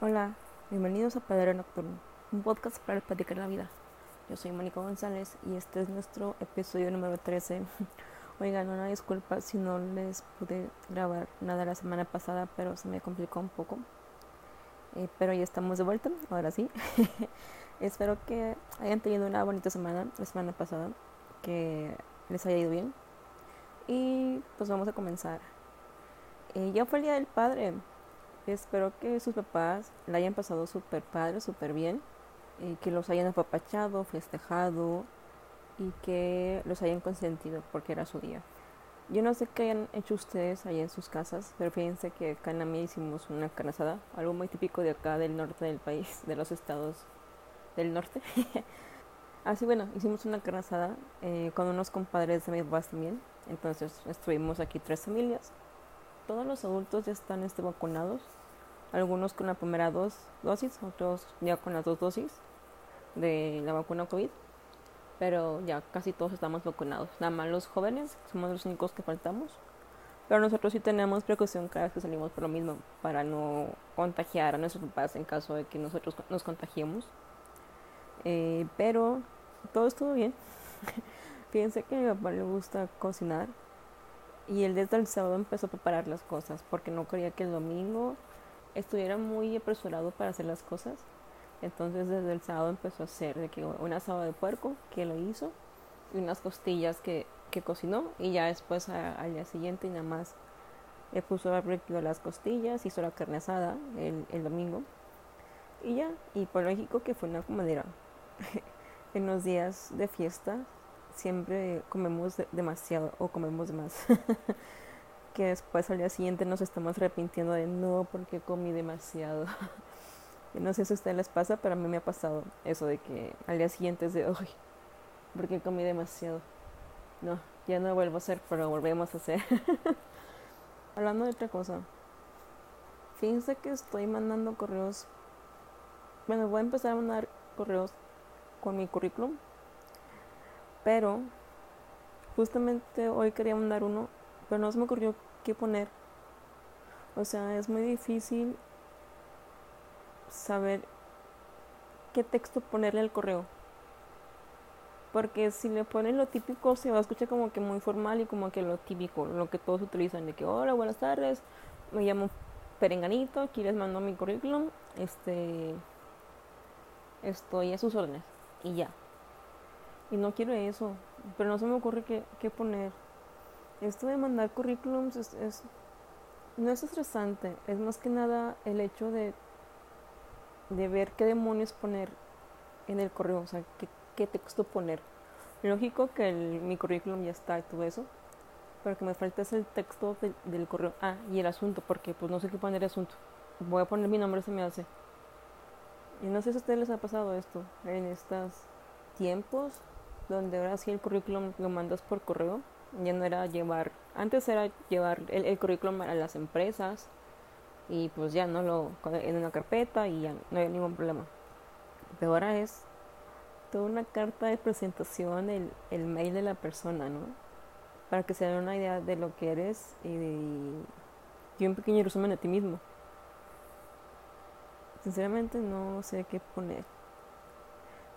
Hola, bienvenidos a Padre Nocturno, un podcast para platicar la vida. Yo soy Mónica González y este es nuestro episodio número 13. Oigan, una disculpa si no les pude grabar nada la semana pasada, pero se me complicó un poco. Eh, pero ya estamos de vuelta, ahora sí. Espero que hayan tenido una bonita semana la semana pasada, que les haya ido bien. Y pues vamos a comenzar. Eh, ya fue el Día del Padre. Espero que sus papás la hayan pasado súper padre, súper bien, y que los hayan apapachado, festejado y que los hayan consentido porque era su día. Yo no sé qué hayan hecho ustedes allá en sus casas, pero fíjense que acá en mía hicimos una carne asada, algo muy típico de acá del norte del país, de los estados del norte. Así bueno, hicimos una carne asada eh, con unos compadres de mis papás también. Entonces estuvimos aquí tres familias. Todos los adultos ya están este, vacunados algunos con la primera dos dosis, otros ya con las dos dosis de la vacuna COVID, pero ya casi todos estamos vacunados. Nada más los jóvenes somos los únicos que faltamos, pero nosotros sí tenemos precaución cada vez que salimos por lo mismo, para no contagiar a nuestros papás en caso de que nosotros nos contagiemos. Eh, pero todo estuvo bien. Fíjense que a mi papá le gusta cocinar y él desde el sábado empezó a preparar las cosas porque no quería que el domingo estuviera muy apresurado para hacer las cosas. Entonces desde el sábado empezó a hacer de que un asado de puerco que lo hizo y unas costillas que, que cocinó y ya después al día siguiente nada más le puso a las costillas, hizo la carne asada el, el domingo y ya, y por lógico que fue una comadera. en los días de fiesta siempre comemos demasiado o comemos más. que después al día siguiente nos estamos arrepintiendo de no porque comí demasiado. no sé si a ustedes les pasa, pero a mí me ha pasado eso de que al día siguiente es de, uy, porque comí demasiado. No, ya no vuelvo a hacer, pero volvemos a hacer. Hablando de otra cosa, fíjense que estoy mandando correos. Bueno, voy a empezar a mandar correos con mi currículum, pero justamente hoy quería mandar uno, pero no se me ocurrió poner. O sea, es muy difícil saber qué texto ponerle al correo. Porque si le ponen lo típico se va a escuchar como que muy formal y como que lo típico, lo que todos utilizan, de que hola, buenas tardes, me llamo Perenganito, aquí les mando mi currículum, este estoy a sus órdenes y ya. Y no quiero eso, pero no se me ocurre qué, qué poner esto de mandar currículums es, no es estresante, es más que nada el hecho de, de ver qué demonios poner en el correo, o sea, qué, texto poner. Lógico que el, mi currículum ya está y todo eso, pero que me falta es el texto del correo. Ah, y el asunto, porque pues no sé qué poner el asunto. Voy a poner mi nombre, se me hace. Y no sé si a ustedes les ha pasado esto en estos tiempos, donde ahora sí el currículum lo mandas por correo ya no era llevar, antes era llevar el, currículum a las empresas y pues ya no lo en una carpeta y ya no hay ningún problema. Pero ahora es toda una carta de presentación, el, el mail de la persona, ¿no? Para que se den una idea de lo que eres y, y un pequeño resumen de ti mismo. Sinceramente no sé qué poner.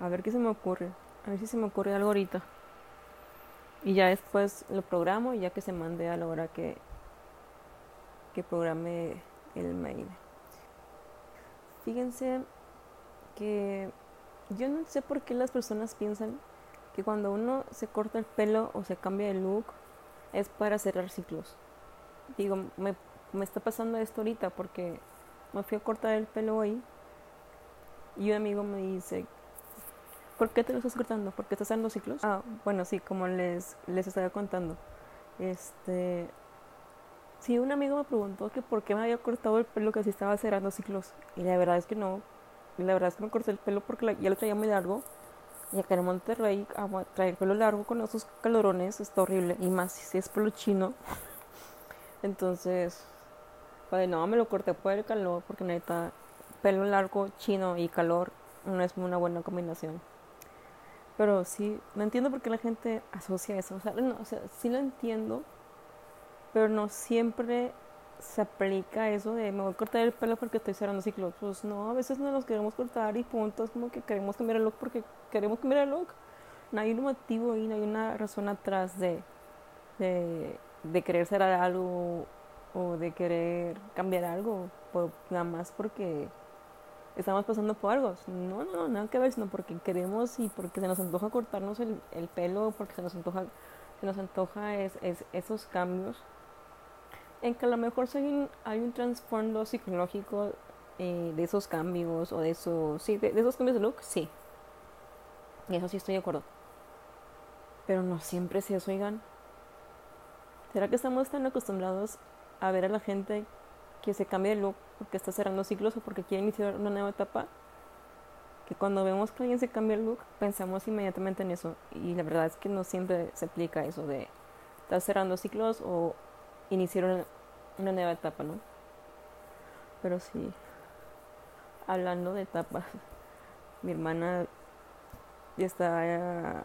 A ver qué se me ocurre. A ver si se me ocurre algo ahorita. Y ya después lo programo y ya que se mande a la hora que, que programe el mail. Fíjense que yo no sé por qué las personas piensan que cuando uno se corta el pelo o se cambia de look es para cerrar ciclos. Digo, me, me está pasando esto ahorita porque me fui a cortar el pelo hoy y un amigo me dice, ¿Por qué te lo estás cortando? ¿Por qué estás dando ciclos? Ah, bueno, sí, como les, les estaba contando. Este. Sí, un amigo me preguntó que por qué me había cortado el pelo que así estaba cerrando ciclos. Y la verdad es que no. La verdad es que me corté el pelo porque ya lo traía muy largo. Y acá en Monterrey, traer el pelo largo con esos calorones está horrible. Y más si es pelo chino. Entonces, pues no, me lo corté por el calor porque neta, pelo largo, chino y calor no es una buena combinación. Pero sí, no entiendo por qué la gente asocia eso. O sea, no, o sea, sí lo entiendo, pero no siempre se aplica eso de me voy a cortar el pelo porque estoy cerrando ciclos. Pues no, a veces no los queremos cortar y punto. Es como que queremos cambiar el look porque queremos cambiar el look. No hay un motivo y no hay una razón atrás de, de, de querer ser algo o de querer cambiar algo. Nada más porque estamos pasando por algo. No, no, nada que ver, sino porque queremos y porque se nos antoja cortarnos el, el pelo, porque se nos antoja, se nos antoja es, es, esos cambios en que a lo mejor hay un, hay un trasfondo psicológico eh, de esos cambios o de esos, sí, de, esos cambios de look, sí. Y eso sí estoy de acuerdo. Pero no siempre es eso, oigan. ¿Será que estamos tan acostumbrados a ver a la gente que se cambia de look porque está cerrando ciclos o porque quiere iniciar una nueva etapa? Que cuando vemos que alguien se cambia el look, pensamos inmediatamente en eso. Y la verdad es que no siempre se aplica eso de estar cerrando ciclos o iniciar una, nueva etapa, ¿no? Pero sí, hablando de etapas, mi hermana está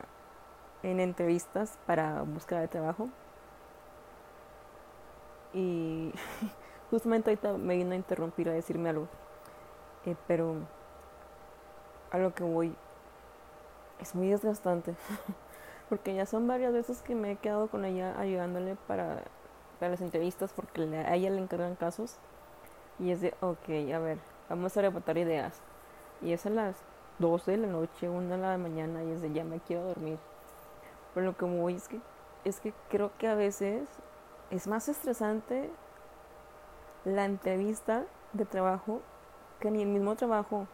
en entrevistas para buscar de trabajo y justamente ahorita me vino a interrumpir a decirme algo, eh, pero a lo que voy es muy desgastante porque ya son varias veces que me he quedado con ella ayudándole para para las entrevistas porque a ella le encargan casos y es de, ok, a ver, vamos a rebotar ideas. Y es a las 12 de la noche, 1 de la mañana y es de, ya me quiero dormir. Pero lo que voy es que, es que creo que a veces es más estresante la entrevista de trabajo que ni el mismo trabajo.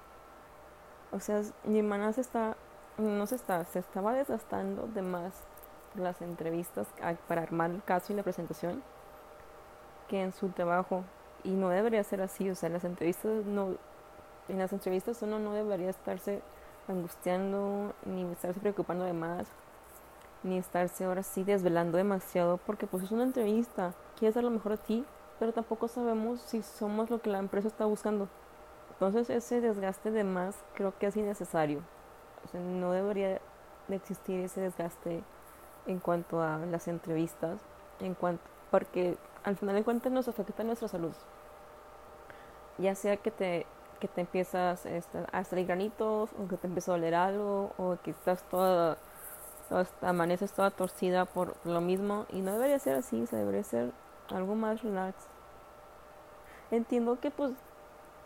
O sea, mi hermana se está, no se está, se estaba desgastando de más las entrevistas para armar el caso y la presentación que en su trabajo y no debería ser así, o sea, las entrevistas no en las entrevistas uno no debería estarse angustiando ni estarse preocupando de más ni estarse ahora sí desvelando demasiado porque pues es una entrevista, quieres a lo mejor a ti, pero tampoco sabemos si somos lo que la empresa está buscando. Entonces ese desgaste de más creo que es innecesario. O sea, no debería de existir ese desgaste en cuanto a las entrevistas, en cuanto porque al final de cuentas nos afecta nuestra salud. Ya sea que te, que te empiezas este, a salir granitos, o que te empieza a doler algo, o que estás toda, amaneces toda torcida por lo mismo. Y no debería ser así, se debería ser algo más relax. Entiendo que pues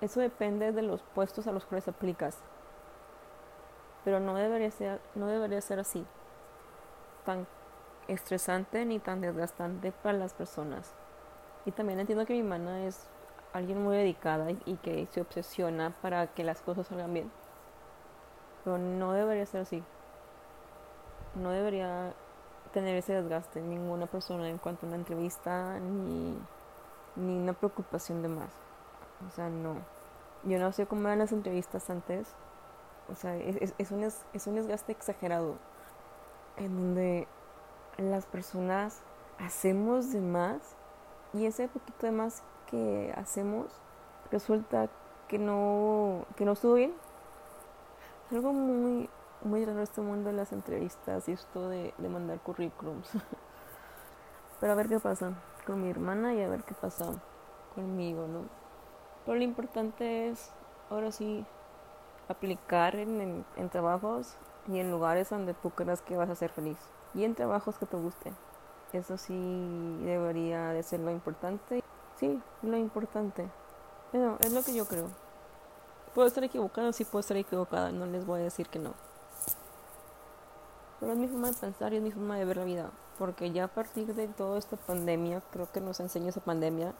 eso depende de los puestos a los cuales aplicas. Pero no debería ser, no debería ser así. Tan estresante ni tan desgastante para las personas. Y también entiendo que mi hermana es alguien muy dedicada y, que se obsesiona para que las cosas salgan bien. Pero no debería ser así. No debería tener ese desgaste ninguna persona en cuanto a una entrevista ni, ni una preocupación de más. O sea, no. Yo no sé cómo eran las entrevistas antes. O sea, es, es, un, es un desgaste exagerado. En donde las personas hacemos de más y ese poquito de más que hacemos resulta que no, que no estuvo bien. Algo muy, muy raro este mundo de las entrevistas y esto de, de mandar currículums. Pero a ver qué pasa con mi hermana y a ver qué pasa conmigo, ¿no? Pero lo importante es, ahora sí, aplicar en, en trabajos y en lugares donde tú creas que vas a ser feliz. Y en trabajos que te gusten. Eso sí debería de ser lo importante. Sí, lo importante. Bueno, es lo que yo creo. Puedo estar equivocado, sí puedo estar equivocada, no les voy a decir que no. Pero es mi forma de pensar y es mi forma de ver la vida. Porque ya a partir de toda esta pandemia, creo que nos enseña esa pandemia,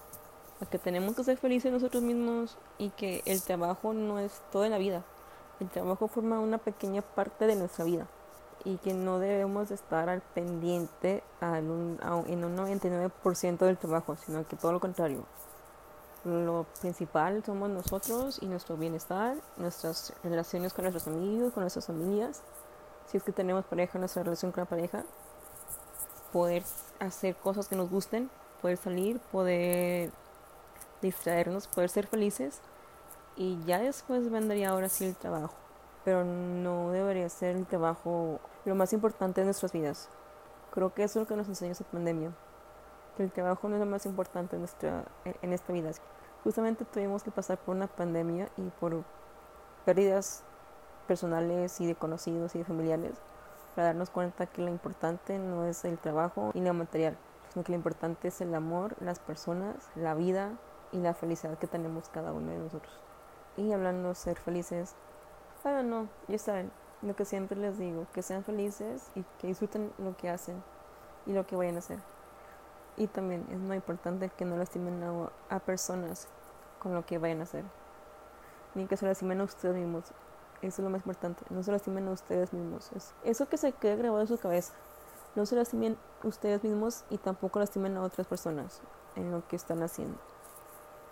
a que tenemos que ser felices nosotros mismos y que el trabajo no es toda la vida. El trabajo forma una pequeña parte de nuestra vida y que no debemos estar al pendiente en un 99% del trabajo, sino que todo lo contrario. Lo principal somos nosotros y nuestro bienestar, nuestras relaciones con nuestros amigos, con nuestras familias. Si es que tenemos pareja, nuestra relación con la pareja. Poder hacer cosas que nos gusten, poder salir, poder distraernos, poder ser felices. Y ya después vendría ahora sí el trabajo. Pero no debería ser el trabajo lo más importante de nuestras vidas. Creo que eso es lo que nos enseña esta pandemia. que el trabajo no es lo más importante en, nuestra, en esta vida. Justamente tuvimos que pasar por una pandemia y por pérdidas personales y de conocidos y de familiares para darnos cuenta que lo importante no es el trabajo y lo material, sino que lo importante es el amor, las personas, la vida y la felicidad que tenemos cada uno de nosotros. Y hablando de ser felices, bueno, no, ya saben, lo que siempre les digo, que sean felices y que disfruten lo que hacen y lo que vayan a hacer. Y también es muy importante que no lastimen a, a personas con lo que vayan a hacer, ni que se lastimen a ustedes mismos. Eso es lo más importante, no se lastimen a ustedes mismos. eso que se quede grabado en su cabeza. No se lastimen ustedes mismos y tampoco lastimen a otras personas en lo que están haciendo.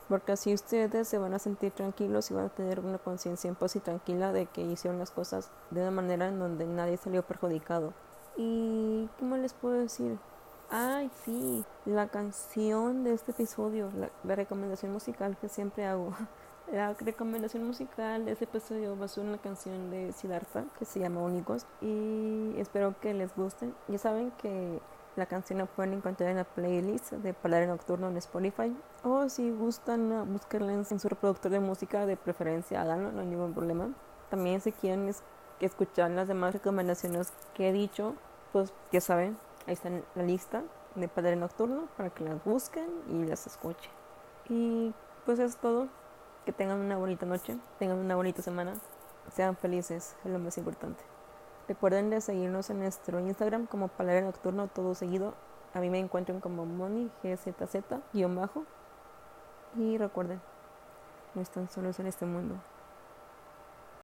Porque así ustedes se van a sentir tranquilos y van a tener una conciencia en paz y tranquila de que hicieron las cosas de una manera en donde nadie salió perjudicado. ¿Y qué más les puedo decir? Ay, sí, la canción de este episodio, la, recomendación musical que siempre hago. La recomendación musical de este episodio va a ser una canción de Siddhartha que se llama Únicos y espero que les guste. Ya saben que la canción la pueden encontrar en la playlist de Palabra Nocturno en Spotify. O si gustan uh, buscarla en, su reproductor de música de preferencia, háganlo, no hay ningún problema. También si quieren escuchar las demás recomendaciones que he dicho, pues ya saben, ahí está en la lista de Padre Nocturno para que las busquen y las escuchen. Y pues es todo. Que tengan una bonita noche, tengan una bonita semana, sean felices, es lo más importante. Recuerden de seguirnos en nuestro Instagram como Palabra Nocturno todo seguido. A mí me encuentran como Moni GZZ bajo. Y recuerden, no están solos en este mundo.